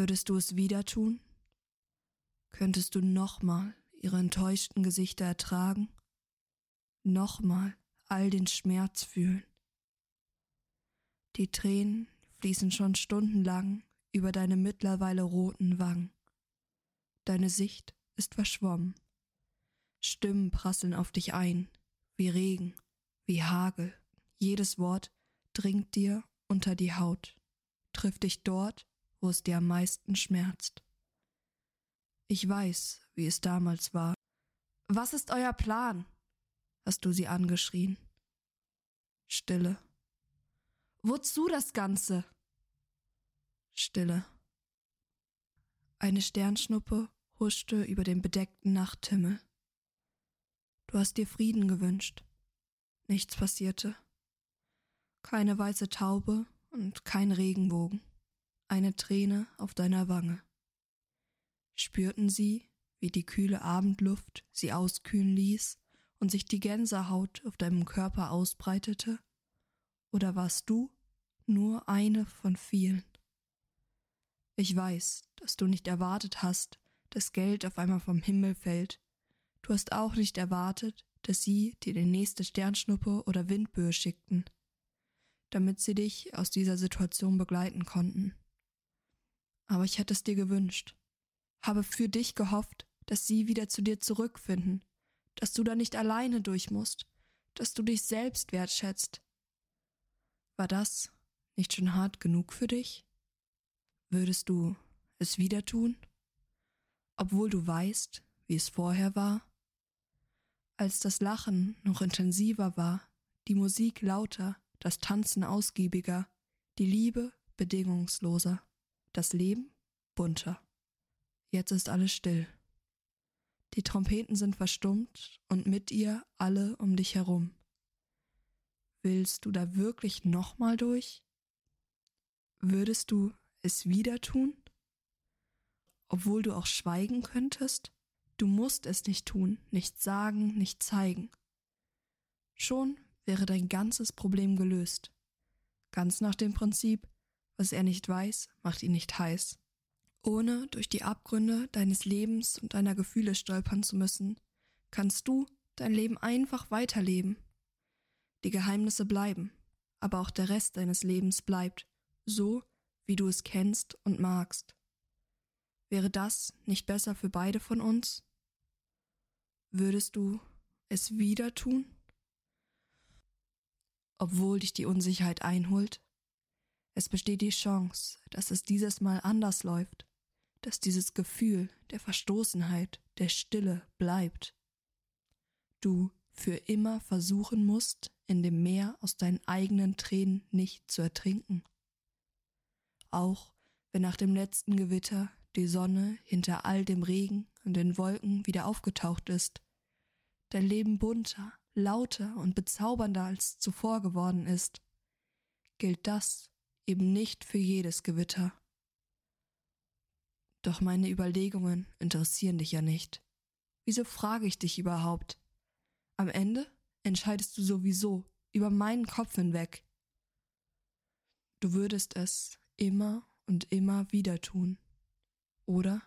Würdest du es wieder tun? Könntest du nochmal ihre enttäuschten Gesichter ertragen? Nochmal all den Schmerz fühlen? Die Tränen fließen schon stundenlang über deine mittlerweile roten Wangen. Deine Sicht ist verschwommen. Stimmen prasseln auf dich ein, wie Regen, wie Hagel. Jedes Wort dringt dir unter die Haut, trifft dich dort, wo es dir am meisten schmerzt. Ich weiß, wie es damals war. Was ist euer Plan? hast du sie angeschrien. Stille. Wozu das Ganze? Stille. Eine Sternschnuppe huschte über den bedeckten Nachthimmel. Du hast dir Frieden gewünscht. Nichts passierte. Keine weiße Taube und kein Regenbogen. Eine Träne auf deiner Wange. Spürten sie, wie die kühle Abendluft sie auskühlen ließ und sich die Gänsehaut auf deinem Körper ausbreitete? Oder warst du nur eine von vielen? Ich weiß, dass du nicht erwartet hast, dass Geld auf einmal vom Himmel fällt. Du hast auch nicht erwartet, dass sie dir die nächste Sternschnuppe oder Windböe schickten, damit sie dich aus dieser Situation begleiten konnten. Aber ich hätte es dir gewünscht, habe für dich gehofft, dass sie wieder zu dir zurückfinden, dass du da nicht alleine durch musst, dass du dich selbst wertschätzt. War das nicht schon hart genug für dich? Würdest du es wieder tun? Obwohl du weißt, wie es vorher war? Als das Lachen noch intensiver war, die Musik lauter, das Tanzen ausgiebiger, die Liebe bedingungsloser, das Leben bunter. Jetzt ist alles still. Die Trompeten sind verstummt und mit ihr alle um dich herum. Willst du da wirklich nochmal durch? Würdest du es wieder tun? Obwohl du auch schweigen könntest? Du musst es nicht tun, nicht sagen, nicht zeigen. Schon wäre dein ganzes Problem gelöst. Ganz nach dem Prinzip, was er nicht weiß, macht ihn nicht heiß. Ohne durch die Abgründe deines Lebens und deiner Gefühle stolpern zu müssen, kannst du dein Leben einfach weiterleben. Die Geheimnisse bleiben, aber auch der Rest deines Lebens bleibt, so wie du es kennst und magst. Wäre das nicht besser für beide von uns? Würdest du es wieder tun? Obwohl dich die Unsicherheit einholt? Es besteht die Chance, dass es dieses Mal anders läuft, dass dieses Gefühl der Verstoßenheit, der Stille bleibt. Du für immer versuchen musst, in dem Meer aus deinen eigenen Tränen nicht zu ertrinken auch wenn nach dem letzten Gewitter die Sonne hinter all dem Regen und den Wolken wieder aufgetaucht ist, dein Leben bunter, lauter und bezaubernder als zuvor geworden ist, gilt das eben nicht für jedes Gewitter. Doch meine Überlegungen interessieren dich ja nicht. Wieso frage ich dich überhaupt? Am Ende entscheidest du sowieso über meinen Kopf hinweg. Du würdest es immer und immer wieder tun, oder?